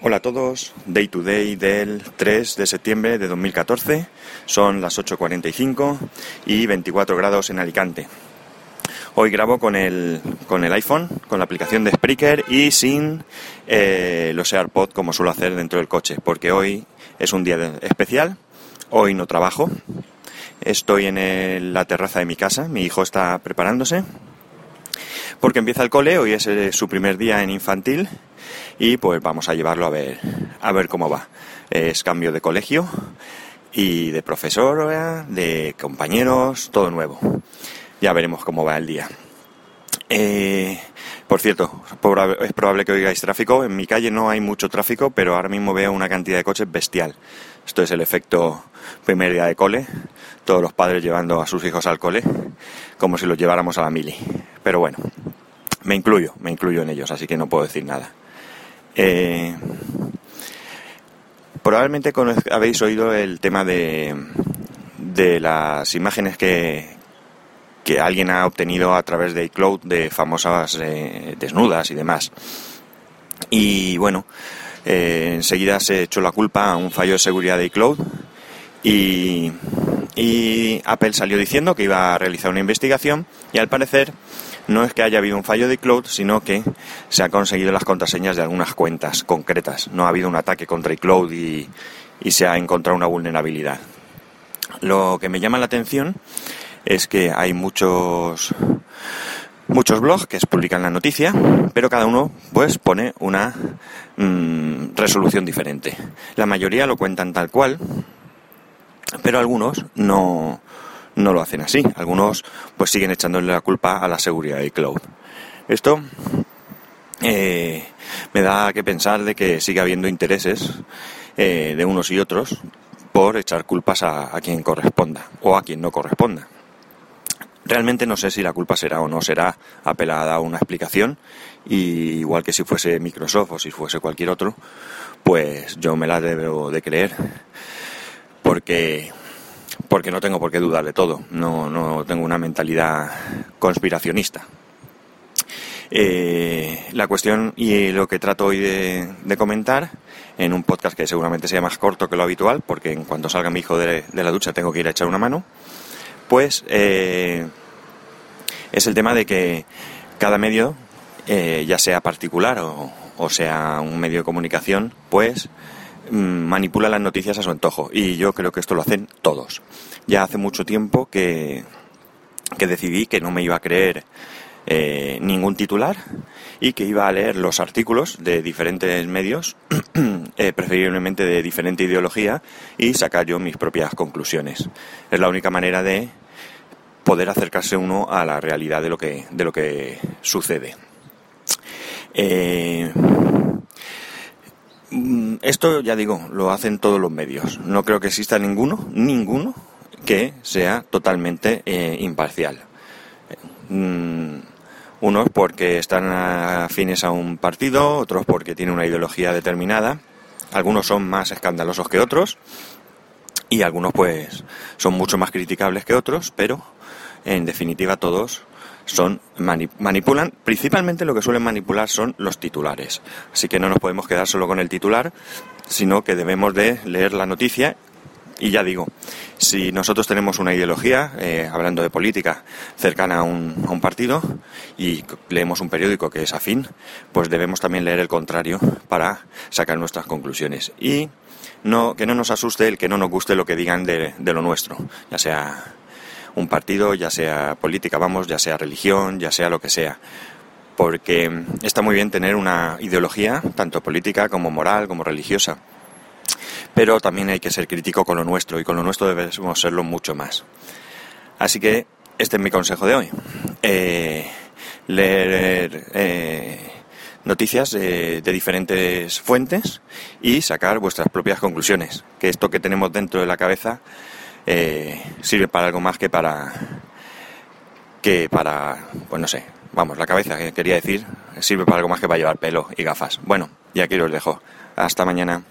Hola a todos, Day to Day del 3 de septiembre de 2014, son las 8.45 y 24 grados en Alicante. Hoy grabo con el, con el iPhone, con la aplicación de Spreaker y sin eh, los AirPods como suelo hacer dentro del coche, porque hoy es un día especial, hoy no trabajo, estoy en la terraza de mi casa, mi hijo está preparándose, porque empieza el cole, hoy es eh, su primer día en infantil y pues vamos a llevarlo a ver, a ver cómo va. Es cambio de colegio y de profesora, de compañeros, todo nuevo. Ya veremos cómo va el día. Eh, por cierto, es probable que oigáis tráfico. En mi calle no hay mucho tráfico, pero ahora mismo veo una cantidad de coches bestial. Esto es el efecto primer día de cole. Todos los padres llevando a sus hijos al cole, como si los lleváramos a la mili. Pero bueno, me incluyo, me incluyo en ellos, así que no puedo decir nada. Eh, probablemente habéis oído el tema de, de las imágenes que, que alguien ha obtenido a través de iCloud de famosas eh, desnudas y demás. Y bueno, eh, enseguida se echó la culpa a un fallo de seguridad de iCloud y, y Apple salió diciendo que iba a realizar una investigación y al parecer no es que haya habido un fallo de iCloud, sino que se han conseguido las contraseñas de algunas cuentas concretas. No ha habido un ataque contra iCloud y, y se ha encontrado una vulnerabilidad. Lo que me llama la atención es que hay muchos muchos blogs que publican la noticia, pero cada uno pues pone una mm, resolución diferente. La mayoría lo cuentan tal cual, pero algunos no, no lo hacen así. Algunos pues siguen echándole la culpa a la seguridad de cloud. Esto eh, me da que pensar de que sigue habiendo intereses eh, de unos y otros por echar culpas a, quien corresponda o a quien no corresponda. Realmente no sé si la culpa será o no será apelada a una explicación y igual que si fuese Microsoft o si fuese cualquier otro, pues yo me la debo de creer porque porque no tengo por qué dudar de todo, no, no tengo una mentalidad conspiracionista. Eh, la cuestión y lo que trato hoy de, comentar en un podcast que seguramente sea más corto que lo habitual, porque en cuanto salga mi hijo de, la ducha tengo que ir a echar una mano, pues eh, es el tema de que cada medio, eh, ya sea particular o, o sea un medio de comunicación, pues Mm, manipula las noticias a su antojo y yo creo que esto lo hacen todos. Ya hace mucho tiempo que, que decidí que no me iba a creer eh, ningún titular y que iba a leer los artículos de diferentes medios, eh, preferiblemente de diferente ideología, y sacar yo mis propias conclusiones. Es la única manera de poder acercarse uno a la realidad de lo que, de lo que sucede. Eh, Mm, esto, ya digo, lo hacen todos los medios. No creo que exista ninguno, ninguno, que sea totalmente imparcial. Mm, unos porque están afines a un partido, otros porque tienen una ideología determinada. Algunos son más escandalosos que otros y algunos pues son mucho más criticables que otros, pero en definitiva todos son manipulan, principalmente lo que suelen manipular son los titulares. Así que no nos podemos quedar solo con el titular, sino que debemos de leer la noticia y ya digo, si nosotros tenemos una ideología, eh, hablando de política, cercana a un, a un, partido y leemos un periódico que es afín, pues debemos también leer el contrario para sacar nuestras conclusiones. Y no, que no nos asuste el que no nos guste lo que digan de, de lo nuestro, ya sea un partido, ya sea política, vamos, ya sea religión, ya sea lo que sea. Porque está muy bien tener una ideología, tanto política como moral, como religiosa. Pero también hay que ser crítico con lo nuestro y con lo nuestro debemos serlo mucho más. Así que este es mi consejo de hoy. Eh, leer eh, noticias de diferentes fuentes y sacar vuestras propias conclusiones. Que esto que tenemos dentro de la cabeza eh, sirve para algo más que para que para pues no sé vamos la cabeza que quería decir sirve para algo más que para llevar pelo y gafas bueno y aquí os dejo hasta mañana